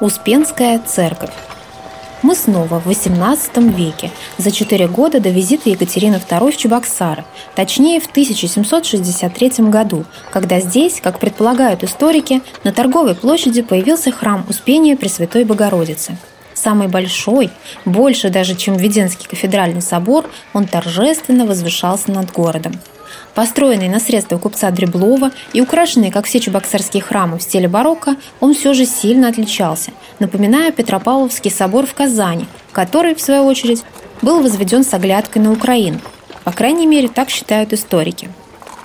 Успенская церковь. Мы снова в XVIII веке, за четыре года до визита Екатерины II в Чебоксары, точнее в 1763 году, когда здесь, как предполагают историки, на торговой площади появился храм Успения Пресвятой Богородицы. Самый большой, больше даже, чем Введенский кафедральный собор, он торжественно возвышался над городом. Построенный на средства купца Дреблова и украшенный, как все чебоксарские храмы в стиле барокко, он все же сильно отличался, напоминая Петропавловский собор в Казани, который, в свою очередь, был возведен с оглядкой на Украину. По крайней мере, так считают историки.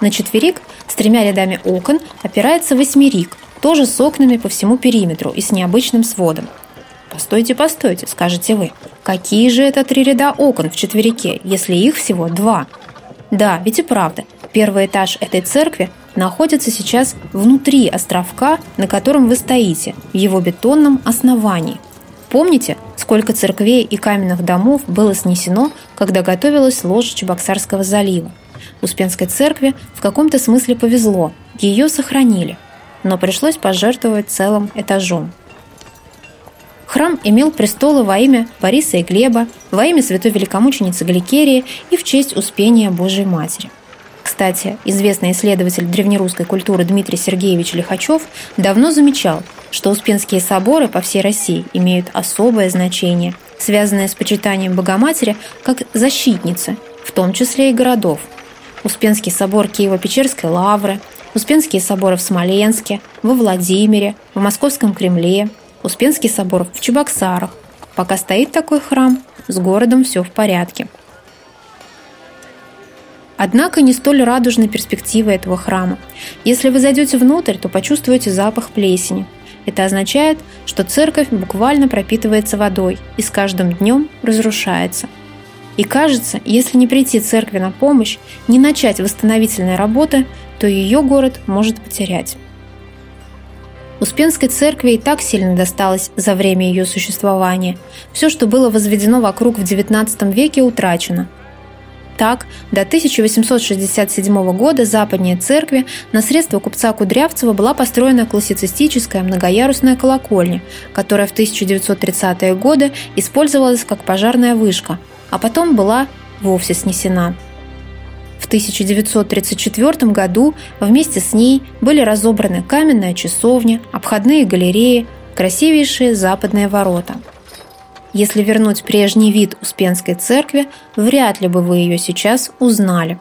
На четверик с тремя рядами окон опирается восьмерик, тоже с окнами по всему периметру и с необычным сводом. «Постойте, постойте», – скажете вы. «Какие же это три ряда окон в четверике, если их всего два?» Да, ведь и правда, первый этаж этой церкви находится сейчас внутри островка, на котором вы стоите, в его бетонном основании. Помните, сколько церквей и каменных домов было снесено, когда готовилась ложь Чебоксарского залива? Успенской церкви в каком-то смысле повезло, ее сохранили, но пришлось пожертвовать целым этажом – Храм имел престолы во имя Бориса и Глеба, во имя святой великомученицы Гликерии и в честь Успения Божией Матери. Кстати, известный исследователь древнерусской культуры Дмитрий Сергеевич Лихачев давно замечал, что Успенские соборы по всей России имеют особое значение, связанное с почитанием Богоматери как защитницы, в том числе и городов. Успенский собор Киево-Печерской лавры, Успенские соборы в Смоленске, во Владимире, в Московском Кремле – Успенский собор в Чебоксарах. Пока стоит такой храм, с городом все в порядке. Однако не столь радужны перспективы этого храма. Если вы зайдете внутрь, то почувствуете запах плесени. Это означает, что церковь буквально пропитывается водой и с каждым днем разрушается. И кажется, если не прийти церкви на помощь, не начать восстановительные работы, то ее город может потерять. Успенской церкви и так сильно досталось за время ее существования. Все, что было возведено вокруг в XIX веке, утрачено. Так, до 1867 года западнее церкви на средства купца Кудрявцева была построена классицистическая многоярусная колокольня, которая в 1930-е годы использовалась как пожарная вышка, а потом была вовсе снесена. В 1934 году вместе с ней были разобраны каменная часовня, обходные галереи, красивейшие западные ворота. Если вернуть прежний вид Успенской церкви, вряд ли бы вы ее сейчас узнали.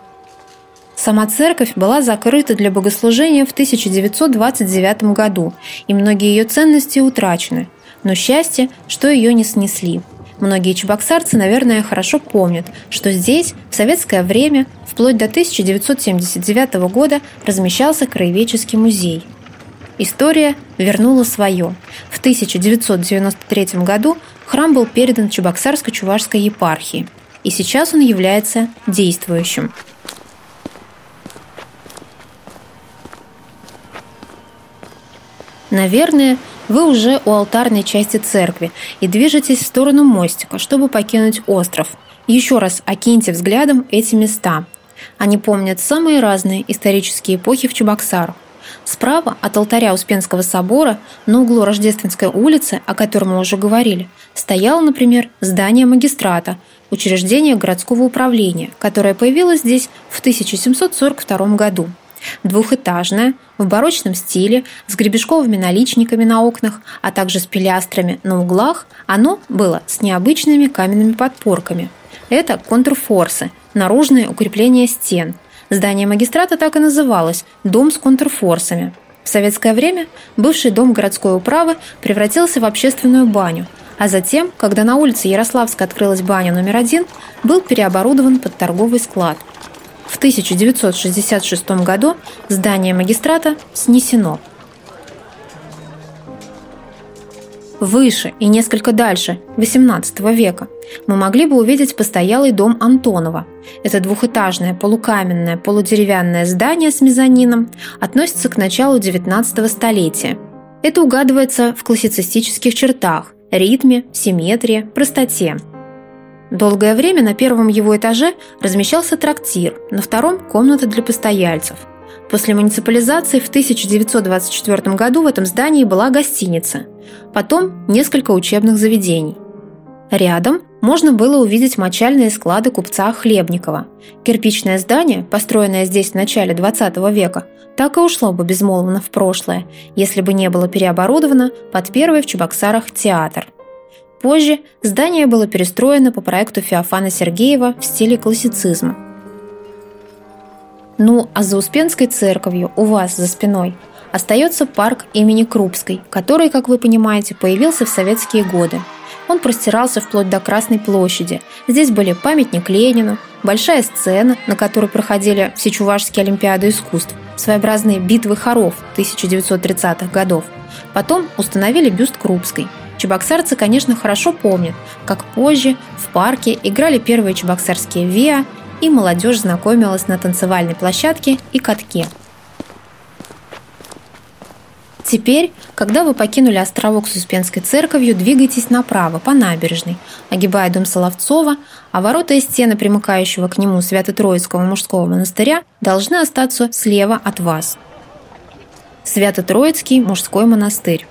Сама церковь была закрыта для богослужения в 1929 году, и многие ее ценности утрачены. Но счастье, что ее не снесли – Многие чебоксарцы, наверное, хорошо помнят, что здесь в советское время, вплоть до 1979 года, размещался краеведческий музей. История вернула свое. В 1993 году храм был передан Чебоксарско-Чувашской епархии, и сейчас он является действующим. Наверное, вы уже у алтарной части церкви и движетесь в сторону мостика, чтобы покинуть остров. Еще раз окиньте взглядом эти места. Они помнят самые разные исторические эпохи в Чебоксарах. Справа от алтаря Успенского собора на углу Рождественской улицы, о котором мы уже говорили, стояло, например, здание магистрата, учреждение городского управления, которое появилось здесь в 1742 году – Двухэтажное, в барочном стиле, с гребешковыми наличниками на окнах, а также с пилястрами на углах, оно было с необычными каменными подпорками. Это контрфорсы, наружные укрепления стен. Здание магистрата так и называлось – «Дом с контрфорсами». В советское время бывший дом городской управы превратился в общественную баню, а затем, когда на улице Ярославска открылась баня номер один, был переоборудован под торговый склад – в 1966 году здание магистрата снесено. Выше и несколько дальше, XVIII века, мы могли бы увидеть постоялый дом Антонова. Это двухэтажное полукаменное полудеревянное здание с мезонином относится к началу XIX столетия. Это угадывается в классицистических чертах – ритме, симметрии, простоте – Долгое время на первом его этаже размещался трактир, на втором – комната для постояльцев. После муниципализации в 1924 году в этом здании была гостиница. Потом несколько учебных заведений. Рядом можно было увидеть мочальные склады купца Хлебникова. Кирпичное здание, построенное здесь в начале 20 века, так и ушло бы безмолвно в прошлое, если бы не было переоборудовано под первый в Чебоксарах театр. Позже здание было перестроено по проекту Феофана Сергеева в стиле классицизма. Ну, а за Успенской церковью у вас за спиной остается парк имени Крупской, который, как вы понимаете, появился в советские годы. Он простирался вплоть до Красной площади. Здесь были памятник Ленину, большая сцена, на которой проходили все чувашские олимпиады искусств, своеобразные битвы хоров 1930-х годов. Потом установили бюст Крупской. Чебоксарцы, конечно, хорошо помнят, как позже в парке играли первые чебоксарские ВИА, и молодежь знакомилась на танцевальной площадке и катке. Теперь, когда вы покинули островок с Успенской церковью, двигайтесь направо, по набережной, огибая дом Соловцова, а ворота и стены, примыкающего к нему Свято-Троицкого мужского монастыря, должны остаться слева от вас. Свято-Троицкий мужской монастырь.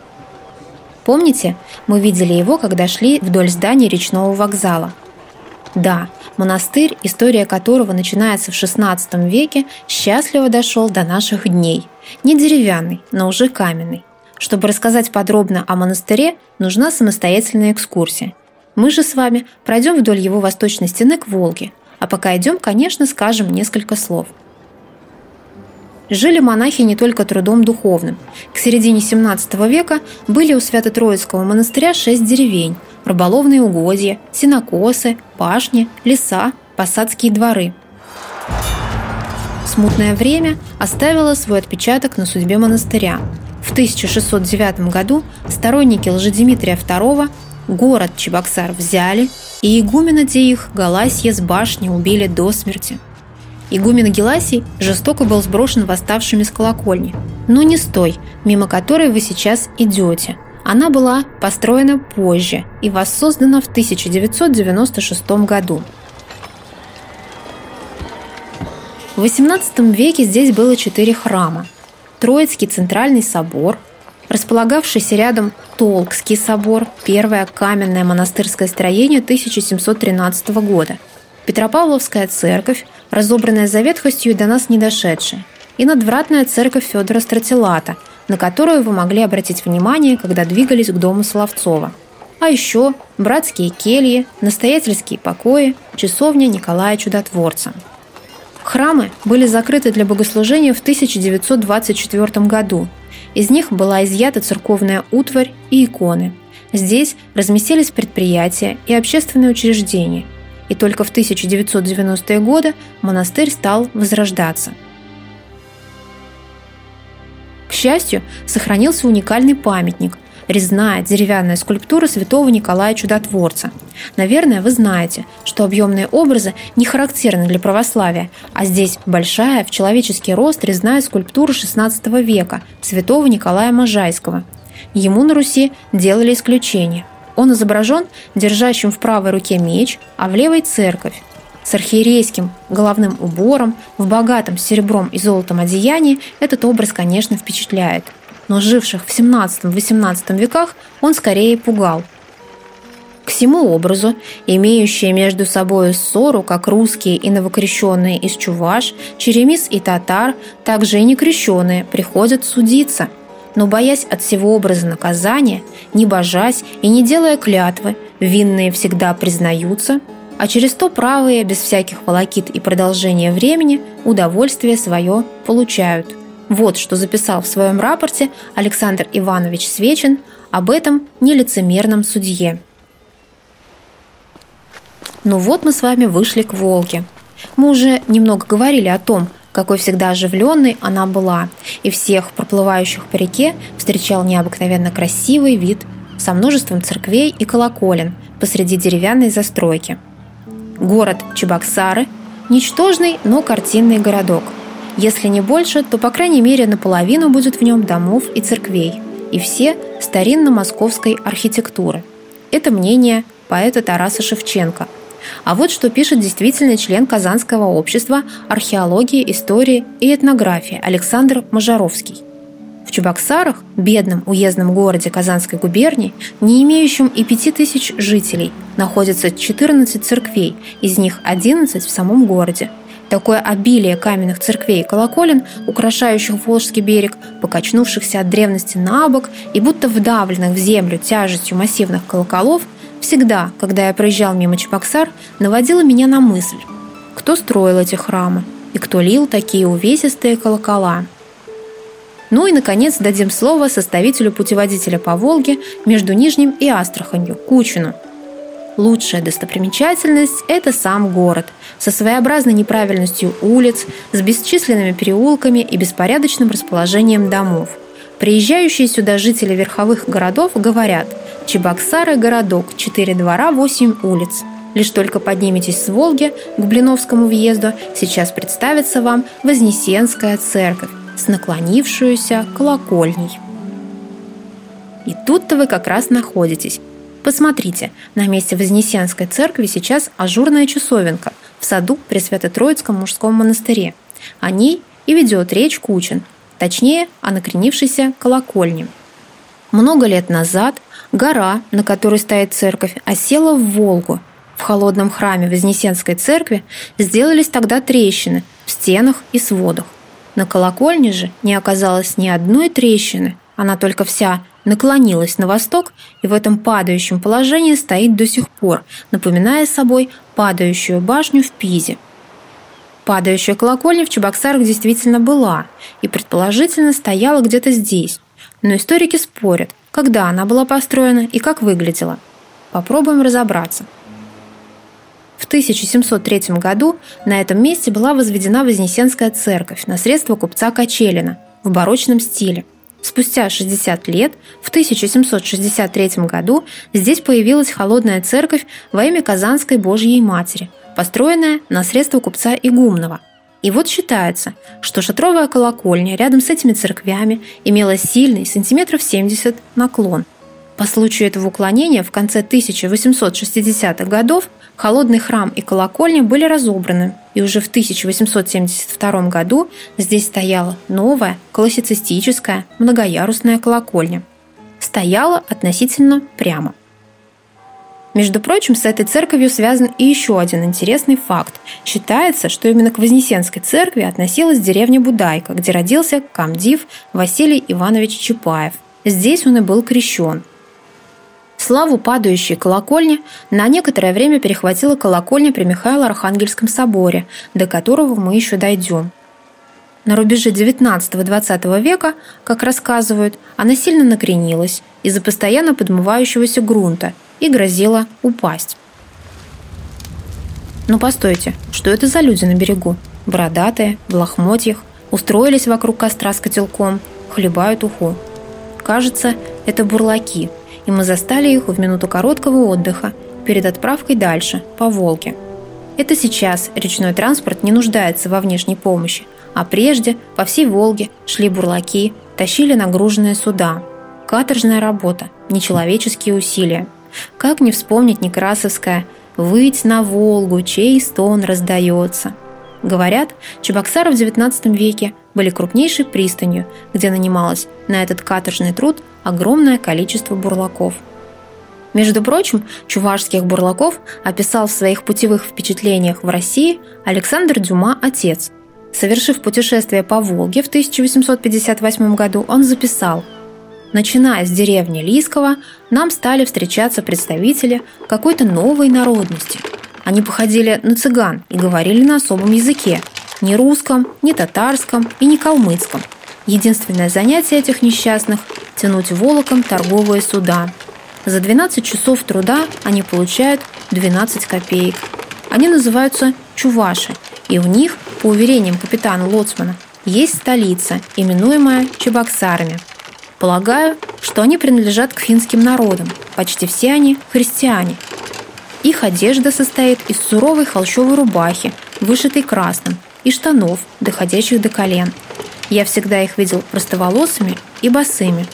Помните, мы видели его, когда шли вдоль здания речного вокзала. Да, монастырь, история которого начинается в XVI веке, счастливо дошел до наших дней. Не деревянный, но уже каменный. Чтобы рассказать подробно о монастыре, нужна самостоятельная экскурсия. Мы же с вами пройдем вдоль его восточной стены к Волге, а пока идем, конечно, скажем несколько слов – жили монахи не только трудом духовным. К середине XVII века были у Свято-Троицкого монастыря шесть деревень – рыболовные угодья, сенокосы, пашни, леса, посадские дворы. Смутное время оставило свой отпечаток на судьбе монастыря. В 1609 году сторонники Лжедимитрия II город Чебоксар взяли, и игумена де их Галасье с башни убили до смерти – Игумен Геласий жестоко был сброшен восставшими с колокольни. Но не с той, мимо которой вы сейчас идете. Она была построена позже и воссоздана в 1996 году. В XVIII веке здесь было четыре храма. Троицкий центральный собор, располагавшийся рядом Толкский собор, первое каменное монастырское строение 1713 года, Петропавловская церковь, разобранная за ветхостью и до нас не дошедшая, и надвратная церковь Федора Стратилата, на которую вы могли обратить внимание, когда двигались к дому Соловцова. А еще братские кельи, настоятельские покои, часовня Николая Чудотворца. Храмы были закрыты для богослужения в 1924 году. Из них была изъята церковная утварь и иконы. Здесь разместились предприятия и общественные учреждения – и только в 1990-е годы монастырь стал возрождаться. К счастью, сохранился уникальный памятник – резная деревянная скульптура святого Николая Чудотворца. Наверное, вы знаете, что объемные образы не характерны для православия, а здесь большая в человеческий рост резная скульптура XVI века святого Николая Можайского. Ему на Руси делали исключение. Он изображен держащим в правой руке меч, а в левой – церковь. С архиерейским головным убором, в богатом серебром и золотом одеянии этот образ, конечно, впечатляет. Но живших в 17-18 веках он скорее пугал. К всему образу, имеющие между собой ссору, как русские и новокрещенные из Чуваш, черемис и татар, также и некрещенные, приходят судиться – но боясь от всего образа наказания, не божась и не делая клятвы, винные всегда признаются, а через то правые, без всяких волокит и продолжения времени, удовольствие свое получают. Вот что записал в своем рапорте Александр Иванович Свечин об этом нелицемерном судье. Ну вот мы с вами вышли к Волге. Мы уже немного говорили о том, какой всегда оживленной она была, и всех проплывающих по реке встречал необыкновенно красивый вид со множеством церквей и колоколен посреди деревянной застройки. Город Чебоксары – ничтожный, но картинный городок. Если не больше, то, по крайней мере, наполовину будет в нем домов и церквей, и все старинно-московской архитектуры. Это мнение поэта Тараса Шевченко – а вот что пишет действительный член Казанского общества археологии, истории и этнографии Александр Мажаровский. В Чебоксарах, бедном уездном городе Казанской губернии, не имеющем и пяти тысяч жителей, находится 14 церквей, из них 11 в самом городе. Такое обилие каменных церквей и колоколен, украшающих Волжский берег, покачнувшихся от древности на бок и будто вдавленных в землю тяжестью массивных колоколов, всегда, когда я проезжал мимо Чебоксар, наводило меня на мысль, кто строил эти храмы и кто лил такие увесистые колокола. Ну и, наконец, дадим слово составителю путеводителя по Волге между Нижним и Астраханью, Кучину. Лучшая достопримечательность – это сам город, со своеобразной неправильностью улиц, с бесчисленными переулками и беспорядочным расположением домов. Приезжающие сюда жители верховых городов говорят «Чебоксары – городок, четыре двора, восемь улиц». Лишь только подниметесь с Волги к Блиновскому въезду, сейчас представится вам Вознесенская церковь с наклонившуюся колокольней. И тут-то вы как раз находитесь. Посмотрите, на месте Вознесенской церкви сейчас ажурная часовенка в саду при Свято-Троицком мужском монастыре. О ней и ведет речь Кучин, точнее, о накренившейся колокольне. Много лет назад гора, на которой стоит церковь, осела в Волгу – в холодном храме Вознесенской церкви сделались тогда трещины в стенах и сводах. На колокольне же не оказалось ни одной трещины, она только вся наклонилась на восток и в этом падающем положении стоит до сих пор, напоминая собой падающую башню в Пизе. Падающая колокольня в Чебоксарах действительно была и предположительно стояла где-то здесь, но историки спорят, когда она была построена и как выглядела. Попробуем разобраться – в 1703 году на этом месте была возведена Вознесенская церковь на средства купца Качелина в барочном стиле. Спустя 60 лет, в 1763 году, здесь появилась холодная церковь во имя Казанской Божьей Матери, построенная на средства купца Игумнова. И вот считается, что шатровая колокольня рядом с этими церквями имела сильный, сантиметров 70, наклон. По случаю этого уклонения в конце 1860-х годов Холодный храм и колокольня были разобраны, и уже в 1872 году здесь стояла новая классицистическая многоярусная колокольня. Стояла относительно прямо. Между прочим, с этой церковью связан и еще один интересный факт. Считается, что именно к Вознесенской церкви относилась деревня Будайка, где родился комдив Василий Иванович Чапаев. Здесь он и был крещен – Славу падающей колокольни на некоторое время перехватила колокольня при Михаило-Архангельском соборе, до которого мы еще дойдем. На рубеже XIX-XX века, как рассказывают, она сильно накренилась из-за постоянно подмывающегося грунта и грозила упасть. Но постойте, что это за люди на берегу? Бородатые, в лохмотьях, устроились вокруг костра с котелком, хлебают уху. Кажется, это бурлаки – и мы застали их в минуту короткого отдыха перед отправкой дальше, по Волге. Это сейчас речной транспорт не нуждается во внешней помощи, а прежде по всей Волге шли бурлаки, тащили нагруженные суда. Каторжная работа, нечеловеческие усилия. Как не вспомнить Некрасовское «Выть на Волгу, чей стон раздается». Говорят, Чебоксары в XIX веке были крупнейшей пристанью, где нанималось на этот каторжный труд огромное количество бурлаков. Между прочим, чувашских бурлаков описал в своих путевых впечатлениях в России Александр Дюма «Отец». Совершив путешествие по Волге в 1858 году, он записал Начиная с деревни Лискова, нам стали встречаться представители какой-то новой народности. Они походили на цыган и говорили на особом языке, ни русском, ни татарском и ни калмыцком. Единственное занятие этих несчастных – тянуть волоком торговые суда. За 12 часов труда они получают 12 копеек. Они называются чуваши, и у них, по уверениям капитана Лоцмана, есть столица, именуемая Чебоксарами. Полагаю, что они принадлежат к финским народам. Почти все они христиане. Их одежда состоит из суровой холщовой рубахи, вышитой красным, и штанов, доходящих до колен. Я всегда их видел простоволосыми и босыми.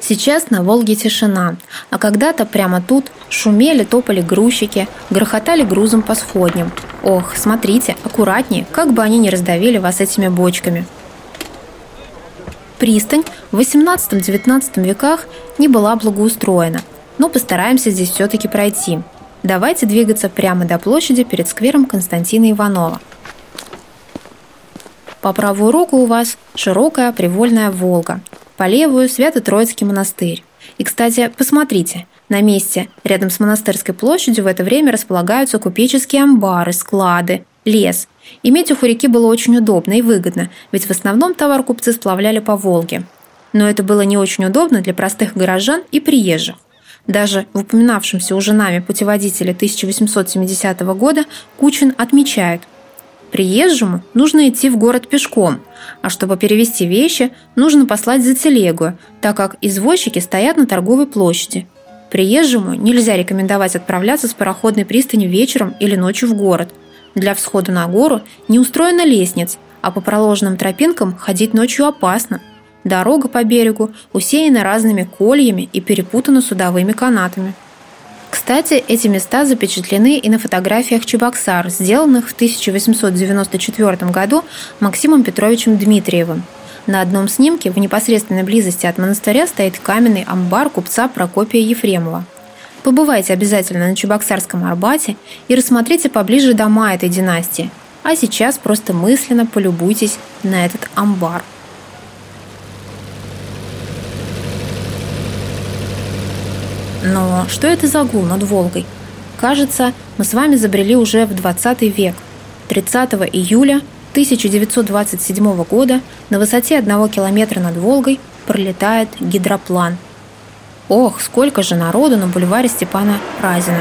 Сейчас на Волге тишина, а когда-то прямо тут шумели, топали грузчики, грохотали грузом по сходням. Ох, смотрите, аккуратнее, как бы они не раздавили вас этими бочками. Пристань в 18-19 веках не была благоустроена, но постараемся здесь все-таки пройти. Давайте двигаться прямо до площади перед сквером Константина Иванова. По правую руку у вас широкая привольная Волга, по левую – Свято-Троицкий монастырь. И, кстати, посмотрите, на месте рядом с монастырской площадью в это время располагаются купеческие амбары, склады, лес. Иметь их у реки было очень удобно и выгодно, ведь в основном товар купцы сплавляли по Волге. Но это было не очень удобно для простых горожан и приезжих. Даже в упоминавшемся уже нами путеводителе 1870 года Кучин отмечает – Приезжему нужно идти в город пешком, а чтобы перевести вещи, нужно послать за телегу, так как извозчики стоят на торговой площади. Приезжему нельзя рекомендовать отправляться с пароходной пристани вечером или ночью в город. Для всхода на гору не устроена лестниц, а по проложенным тропинкам ходить ночью опасно. Дорога по берегу усеяна разными кольями и перепутана судовыми канатами – кстати, эти места запечатлены и на фотографиях Чебоксар, сделанных в 1894 году Максимом Петровичем Дмитриевым. На одном снимке в непосредственной близости от монастыря стоит каменный амбар купца Прокопия Ефремова. Побывайте обязательно на Чебоксарском Арбате и рассмотрите поближе дома этой династии. А сейчас просто мысленно полюбуйтесь на этот амбар. Но что это за гул над Волгой? Кажется, мы с вами забрели уже в 20 век. 30 июля 1927 года на высоте одного километра над Волгой пролетает гидроплан. Ох, сколько же народу на бульваре Степана Разина.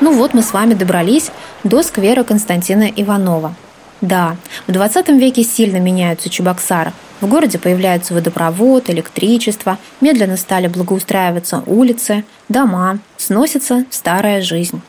Ну вот мы с вами добрались до сквера Константина Иванова. Да, в 20 веке сильно меняются Чебоксары – в городе появляются водопровод, электричество, медленно стали благоустраиваться улицы, дома, сносится старая жизнь.